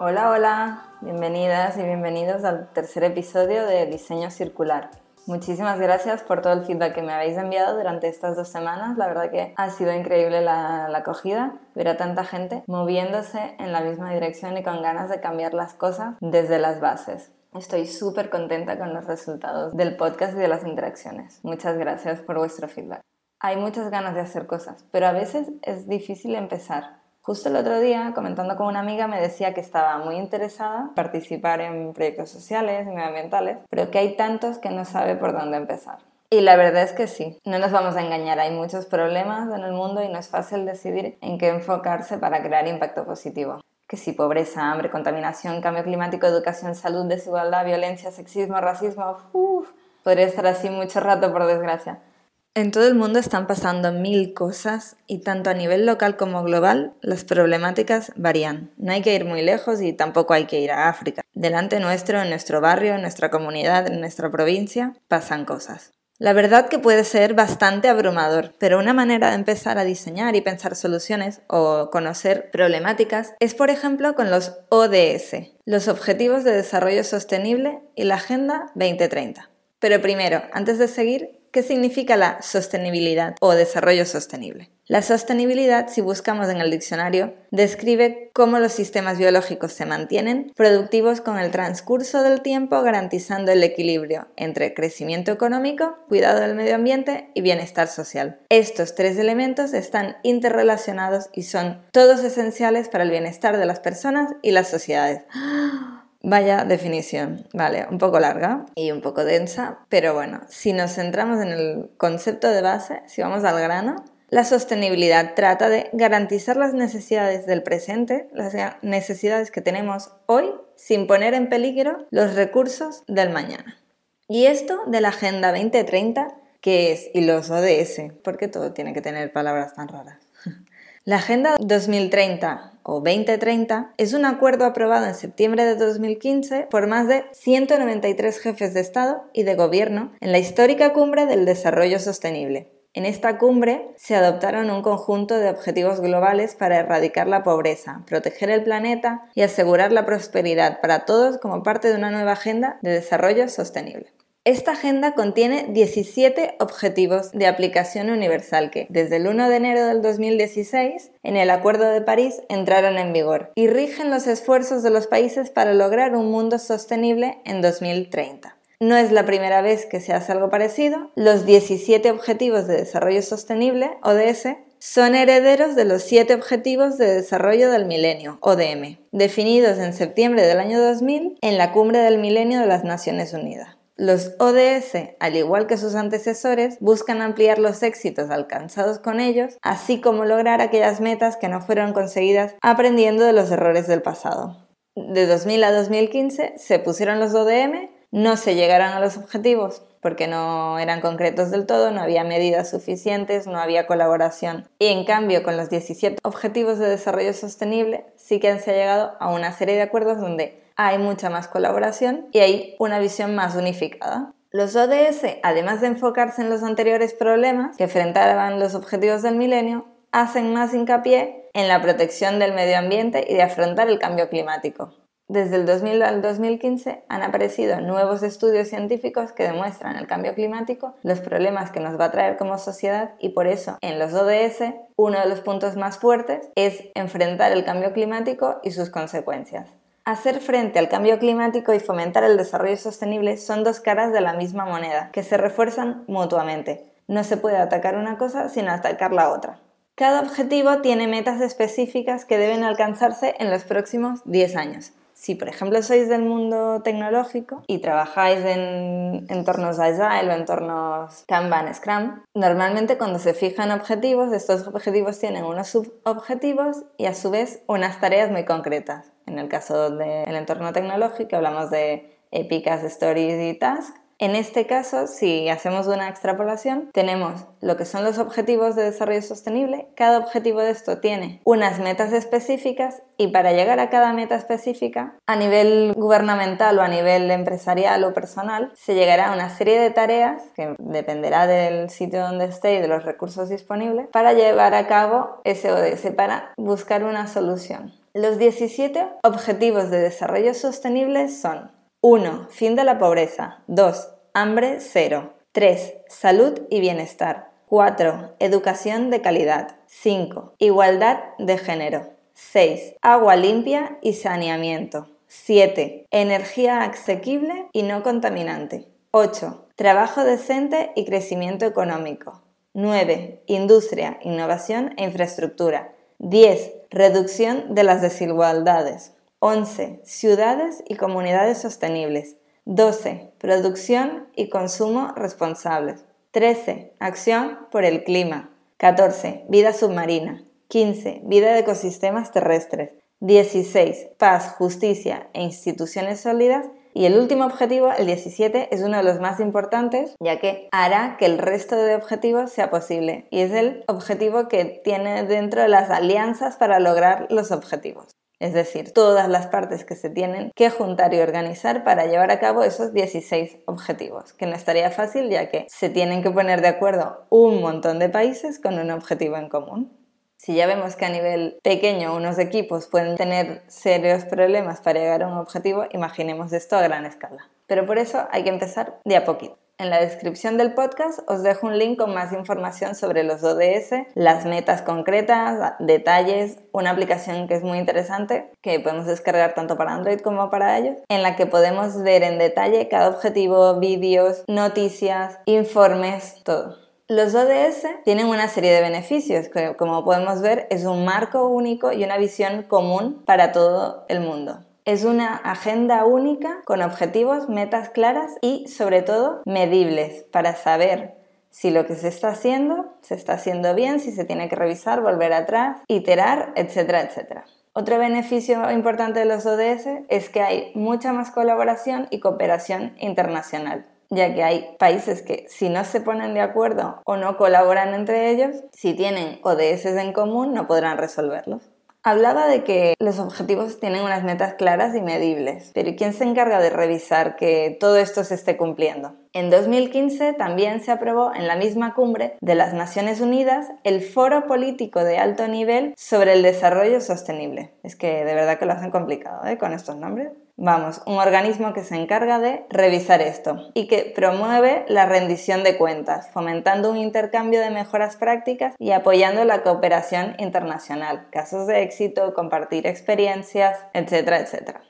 Hola, hola, bienvenidas y bienvenidos al tercer episodio de Diseño Circular. Muchísimas gracias por todo el feedback que me habéis enviado durante estas dos semanas. La verdad que ha sido increíble la, acogida, ver a tanta gente moviéndose en la misma dirección y con ganas de cambiar las cosas desde las bases. Estoy súper contenta con los resultados del podcast y de las interacciones. Muchas gracias por vuestro feedback. Hay muchas ganas de hacer cosas, pero a veces es difícil empezar. Justo el otro día, comentando con una amiga, me decía que estaba muy interesada en participar en proyectos sociales y medioambientales, pero que hay tantos que no sabe por dónde empezar. Y la verdad es que sí, no nos vamos a engañar, hay muchos problemas en el mundo y no es fácil decidir en qué enfocarse para crear impacto positivo. Que si pobreza, hambre, contaminación, cambio climático, educación, salud, desigualdad, violencia, sexismo, racismo, uff, podría estar así mucho rato por desgracia. En todo el mundo están pasando mil cosas y tanto a nivel local como global las problemáticas varían. No hay que ir muy lejos y tampoco hay que ir a África. Delante nuestro, en nuestro barrio, en nuestra comunidad, en nuestra provincia, pasan cosas. La verdad que puede ser bastante abrumador, pero una manera de empezar a diseñar y pensar soluciones o conocer problemáticas es, por ejemplo, con los ODS, los Objetivos de Desarrollo Sostenible y la Agenda 2030. Pero primero, antes de seguir, ¿Qué significa la sostenibilidad o desarrollo sostenible? La sostenibilidad, si buscamos en el diccionario, describe cómo los sistemas biológicos se mantienen productivos con el transcurso del tiempo garantizando el equilibrio entre crecimiento económico, cuidado del medio ambiente y bienestar social. Estos tres elementos están interrelacionados y son todos esenciales para el bienestar de las personas y las sociedades. Vaya definición, vale, un poco larga y un poco densa, pero bueno, si nos centramos en el concepto de base, si vamos al grano, la sostenibilidad trata de garantizar las necesidades del presente, las necesidades que tenemos hoy, sin poner en peligro los recursos del mañana. Y esto de la Agenda 2030, ¿qué es? Y los ODS, porque todo tiene que tener palabras tan raras. La Agenda 2030 o 2030 es un acuerdo aprobado en septiembre de 2015 por más de 193 jefes de Estado y de Gobierno en la histórica Cumbre del Desarrollo Sostenible. En esta cumbre se adoptaron un conjunto de objetivos globales para erradicar la pobreza, proteger el planeta y asegurar la prosperidad para todos como parte de una nueva agenda de desarrollo sostenible. Esta agenda contiene 17 objetivos de aplicación universal que, desde el 1 de enero del 2016, en el Acuerdo de París entraron en vigor y rigen los esfuerzos de los países para lograr un mundo sostenible en 2030. No es la primera vez que se hace algo parecido. Los 17 Objetivos de Desarrollo Sostenible, ODS, son herederos de los 7 Objetivos de Desarrollo del Milenio, ODM, definidos en septiembre del año 2000 en la Cumbre del Milenio de las Naciones Unidas. Los ODS, al igual que sus antecesores, buscan ampliar los éxitos alcanzados con ellos, así como lograr aquellas metas que no fueron conseguidas aprendiendo de los errores del pasado. De 2000 a 2015 se pusieron los ODM, no se llegaron a los objetivos porque no eran concretos del todo, no había medidas suficientes, no había colaboración. Y en cambio, con los 17 Objetivos de Desarrollo Sostenible, sí que se ha llegado a una serie de acuerdos donde hay mucha más colaboración y hay una visión más unificada. Los ODS, además de enfocarse en los anteriores problemas que enfrentaban los objetivos del milenio, hacen más hincapié en la protección del medio ambiente y de afrontar el cambio climático. Desde el 2000 al 2015 han aparecido nuevos estudios científicos que demuestran el cambio climático, los problemas que nos va a traer como sociedad y por eso en los ODS uno de los puntos más fuertes es enfrentar el cambio climático y sus consecuencias. Hacer frente al cambio climático y fomentar el desarrollo sostenible son dos caras de la misma moneda, que se refuerzan mutuamente. No se puede atacar una cosa sin atacar la otra. Cada objetivo tiene metas específicas que deben alcanzarse en los próximos 10 años. Si, por ejemplo, sois del mundo tecnológico y trabajáis en entornos Agile o entornos Kanban, Scrum, normalmente cuando se fijan objetivos, estos objetivos tienen unos subobjetivos y a su vez unas tareas muy concretas. En el caso del entorno tecnológico hablamos de épicas, stories y tasks, en este caso, si hacemos una extrapolación, tenemos lo que son los objetivos de desarrollo sostenible. Cada objetivo de esto tiene unas metas específicas y para llegar a cada meta específica, a nivel gubernamental o a nivel empresarial o personal, se llegará a una serie de tareas que dependerá del sitio donde esté y de los recursos disponibles para llevar a cabo ese ODS, para buscar una solución. Los 17 objetivos de desarrollo sostenible son 1. Fin de la pobreza. 2. Hambre cero. 3. Salud y bienestar. 4. Educación de calidad. 5. Igualdad de género. 6. Agua limpia y saneamiento. 7. Energía asequible y no contaminante. 8. Trabajo decente y crecimiento económico. 9. Industria, innovación e infraestructura. 10. Reducción de las desigualdades. 11. Ciudades y comunidades sostenibles. 12. Producción y consumo responsables. 13. Acción por el clima. 14. Vida submarina. 15. Vida de ecosistemas terrestres. 16. Paz, justicia e instituciones sólidas. Y el último objetivo, el 17, es uno de los más importantes, ya que hará que el resto de objetivos sea posible. Y es el objetivo que tiene dentro de las alianzas para lograr los objetivos es decir, todas las partes que se tienen que juntar y organizar para llevar a cabo esos 16 objetivos, que no estaría fácil ya que se tienen que poner de acuerdo un montón de países con un objetivo en común. Si ya vemos que a nivel pequeño unos equipos pueden tener serios problemas para llegar a un objetivo, imaginemos esto a gran escala. Pero por eso hay que empezar de a poquito. En la descripción del podcast os dejo un link con más información sobre los ODS, las metas concretas, detalles, una aplicación que es muy interesante que podemos descargar tanto para Android como para ellos, en la que podemos ver en detalle cada objetivo, vídeos, noticias, informes, todo. Los ODS tienen una serie de beneficios, que como podemos ver es un marco único y una visión común para todo el mundo. Es una agenda única con objetivos, metas claras y sobre todo medibles para saber si lo que se está haciendo se está haciendo bien, si se tiene que revisar, volver atrás, iterar, etcétera, etcétera. Otro beneficio importante de los ODS es que hay mucha más colaboración y cooperación internacional, ya que hay países que si no se ponen de acuerdo o no colaboran entre ellos, si tienen ODS en común no podrán resolverlos. Hablaba de que los objetivos tienen unas metas claras y medibles, pero ¿quién se encarga de revisar que todo esto se esté cumpliendo? En 2015 también se aprobó en la misma cumbre de las Naciones Unidas el Foro Político de Alto Nivel sobre el Desarrollo Sostenible. Es que de verdad que lo hacen complicado ¿eh? con estos nombres. Vamos, un organismo que se encarga de revisar esto y que promueve la rendición de cuentas, fomentando un intercambio de mejoras prácticas y apoyando la cooperación internacional, casos de éxito, compartir experiencias, etcétera, etcétera.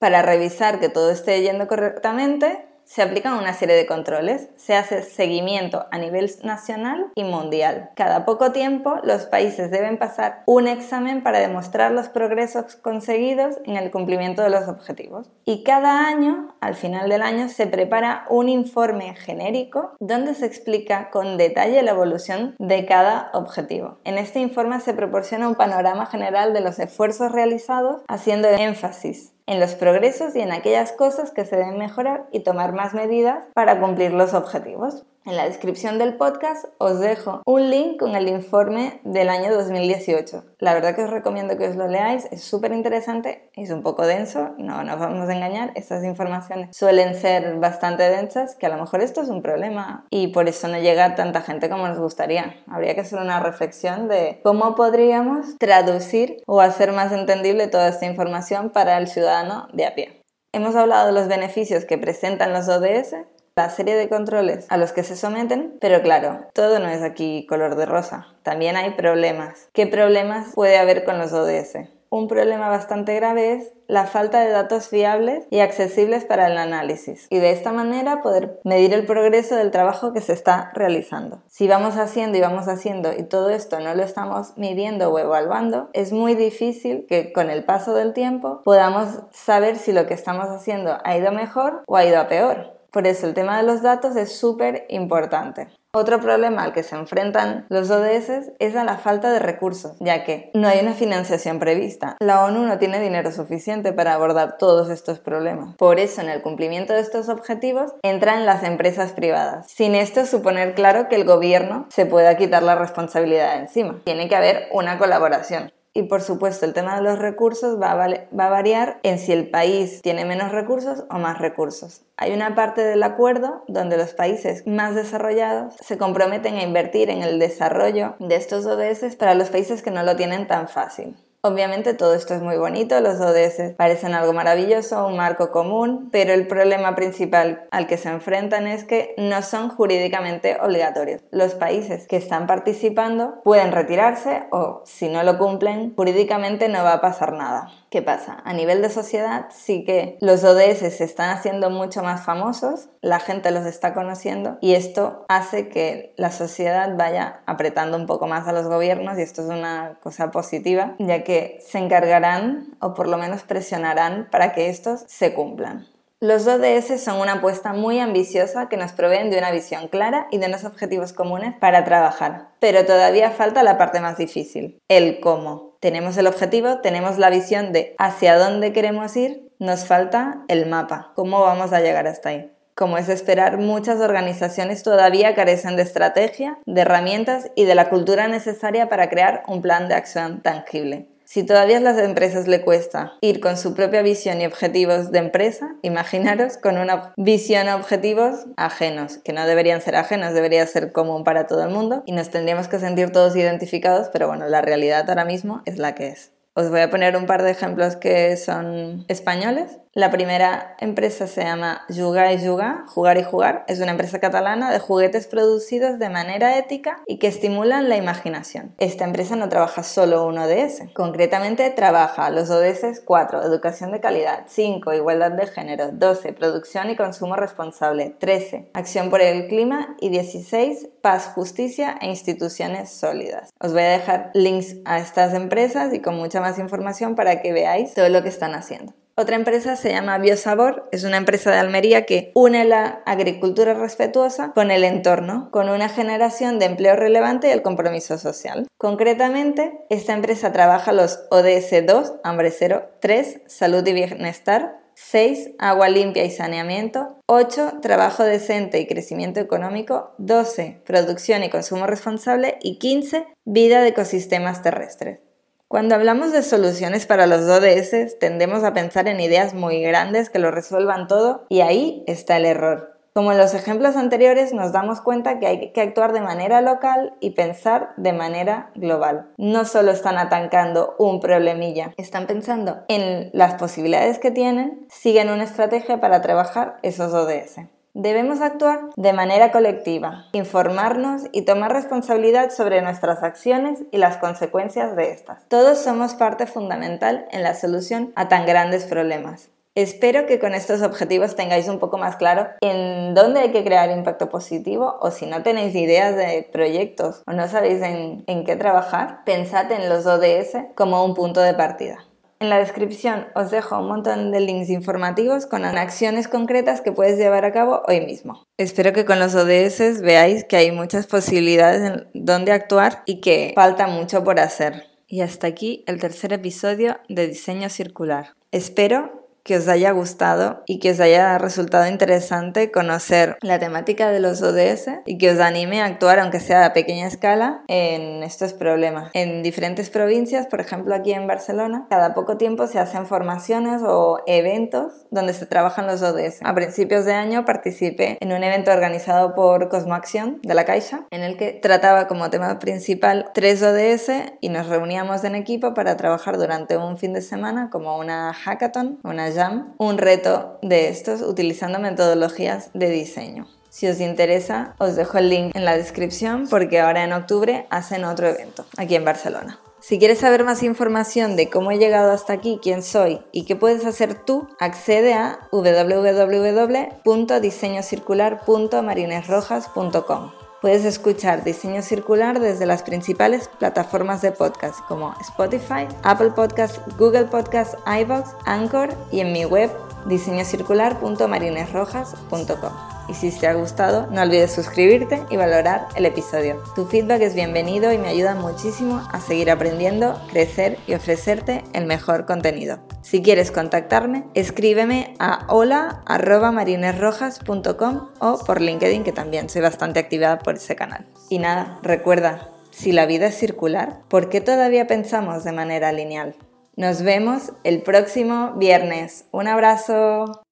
Para revisar que todo esté yendo correctamente, se aplican una serie de controles, se hace seguimiento a nivel nacional y mundial. Cada poco tiempo los países deben pasar un examen para demostrar los progresos conseguidos en el cumplimiento de los objetivos. Y cada año, al final del año, se prepara un informe genérico donde se explica con detalle la evolución de cada objetivo. En este informe se proporciona un panorama general de los esfuerzos realizados haciendo énfasis en los progresos y en aquellas cosas que se deben mejorar y tomar más medidas para cumplir los objetivos. En la descripción del podcast os dejo un link con el informe del año 2018. La verdad que os recomiendo que os lo leáis, es súper interesante, es un poco denso, no nos vamos a engañar, estas informaciones suelen ser bastante densas, que a lo mejor esto es un problema y por eso no llega a tanta gente como nos gustaría. Habría que hacer una reflexión de cómo podríamos traducir o hacer más entendible toda esta información para el ciudadano de a pie. Hemos hablado de los beneficios que presentan los ODS, la serie de controles a los que se someten, pero claro, todo no es aquí color de rosa. También hay problemas. ¿Qué problemas puede haber con los ODS? Un problema bastante grave es la falta de datos fiables y accesibles para el análisis y de esta manera poder medir el progreso del trabajo que se está realizando. Si vamos haciendo y vamos haciendo y todo esto no lo estamos midiendo o evaluando, es muy difícil que con el paso del tiempo podamos saber si lo que estamos haciendo ha ido mejor o ha ido a peor. Por eso el tema de los datos es súper importante. Otro problema al que se enfrentan los ODS es a la falta de recursos, ya que no hay una financiación prevista. La ONU no tiene dinero suficiente para abordar todos estos problemas. Por eso, en el cumplimiento de estos objetivos, entran las empresas privadas, sin esto suponer claro que el gobierno se pueda quitar la responsabilidad encima. Tiene que haber una colaboración. Y por supuesto, el tema de los recursos va a, variar en si el país tiene menos recursos o más recursos. Hay una parte del acuerdo donde los países más desarrollados se comprometen a invertir en el desarrollo de estos ODS para los países que no lo tienen tan fácil. Obviamente todo esto es muy bonito, los ODS parecen algo maravilloso, un marco común, pero el problema principal al que se enfrentan es que no son jurídicamente obligatorios. Los países que están participando pueden retirarse o si no lo cumplen, jurídicamente no va a pasar nada. ¿Qué pasa? A nivel de sociedad sí que los ODS se están haciendo mucho más famosos, la gente los está conociendo y esto hace que la sociedad vaya apretando un poco más a los gobiernos y esto es una cosa positiva, ya que se encargarán o por lo menos presionarán para que estos se cumplan. Los ODS son una apuesta muy ambiciosa que nos proveen de una visión clara y de unos objetivos comunes para trabajar. Pero todavía falta la parte más difícil, el cómo. Tenemos el objetivo, tenemos la visión de hacia dónde queremos ir, nos falta el mapa, cómo vamos a llegar hasta ahí. Como es esperar, muchas organizaciones todavía carecen de estrategia, de herramientas y de la cultura necesaria para crear un plan de acción tangible. Si todavía a las empresas le cuesta ir con su propia visión y objetivos de empresa, imaginaros con una visión y objetivos ajenos, que no deberían ser ajenos, debería ser común para todo el mundo y nos tendríamos que sentir todos identificados, pero bueno, la realidad ahora mismo es la que es. Os voy a poner un par de ejemplos que son españoles. La primera empresa se llama Juga y Juga, Jugar y Jugar. Es una empresa catalana de juguetes producidos de manera ética y que estimulan la imaginación. Esta empresa no trabaja solo un ODS, concretamente trabaja los ODS 4, educación de calidad, 5, igualdad de género, 12, producción y consumo responsable, 13, acción por el clima y 16, paz, justicia e instituciones sólidas. Os voy a dejar links a estas empresas y con mucha más información para que veáis todo lo que están haciendo. Otra empresa se llama Biosabor, es una empresa de Almería que une la agricultura respetuosa con el entorno, con una generación de empleo relevante y el compromiso social. Concretamente, esta empresa trabaja los ODS 2, hambre cero, 3, salud y bienestar, 6. Agua limpia y saneamiento. 8. Trabajo decente y crecimiento económico. 12. Producción y consumo responsable. Y 15. Vida de ecosistemas terrestres. Cuando hablamos de soluciones para los ODS, tendemos a pensar en ideas muy grandes que lo resuelvan todo y ahí está el error. Como en los ejemplos anteriores, nos damos cuenta que hay que actuar de manera local y pensar de manera global. No solo están atancando un problemilla, están pensando en las posibilidades que tienen, siguen una estrategia para trabajar esos ODS. Debemos actuar de manera colectiva, informarnos y tomar responsabilidad sobre nuestras acciones y las consecuencias de estas. Todos somos parte fundamental en la solución a tan grandes problemas. Espero que con estos objetivos tengáis un poco más claro en dónde hay que crear impacto positivo o si no tenéis ideas de proyectos o no sabéis en, en qué trabajar, pensad en los ODS como un punto de partida. En la descripción os dejo un montón de links informativos con acciones concretas que puedes llevar a cabo hoy mismo. Espero que con los ODS veáis que hay muchas posibilidades en donde actuar y que falta mucho por hacer. Y hasta aquí el tercer episodio de Diseño Circular. Espero que os haya gustado y que os haya resultado interesante conocer la temática de los ODS y que os anime a actuar, aunque sea a pequeña escala, en estos problemas. En diferentes provincias, por ejemplo aquí en Barcelona, cada poco tiempo se hacen formaciones o eventos donde se trabajan los ODS. A principios de año participé en un evento organizado por Cosmoacción de la Caixa, en el que trataba como tema principal tres ODS y nos reuníamos en equipo para trabajar durante un fin de semana como una hackathon, una un reto de estos utilizando metodologías de diseño. Si os interesa, os dejo el link en la descripción porque ahora en octubre hacen otro evento aquí en Barcelona. Si quieres saber más información de cómo he llegado hasta aquí, quién soy y qué puedes hacer tú, accede a www.diseñocircular.marinesrojas.com. Puedes escuchar Diseño Circular desde las principales plataformas de podcast como Spotify, Apple Podcasts, Google Podcasts, iVoox, Anchor y en mi web diseñocircular.marinesrojas.com. Y si te ha gustado, no olvides suscribirte y valorar el episodio. Tu feedback es bienvenido y me ayuda muchísimo a seguir aprendiendo, crecer y ofrecerte el mejor contenido. Si quieres contactarme, escríbeme a hola.marinesrojas.com o por LinkedIn, que también soy bastante activada por ese canal. Y nada, recuerda, si la vida es circular, ¿por qué todavía pensamos de manera lineal? Nos vemos el próximo viernes. Un abrazo.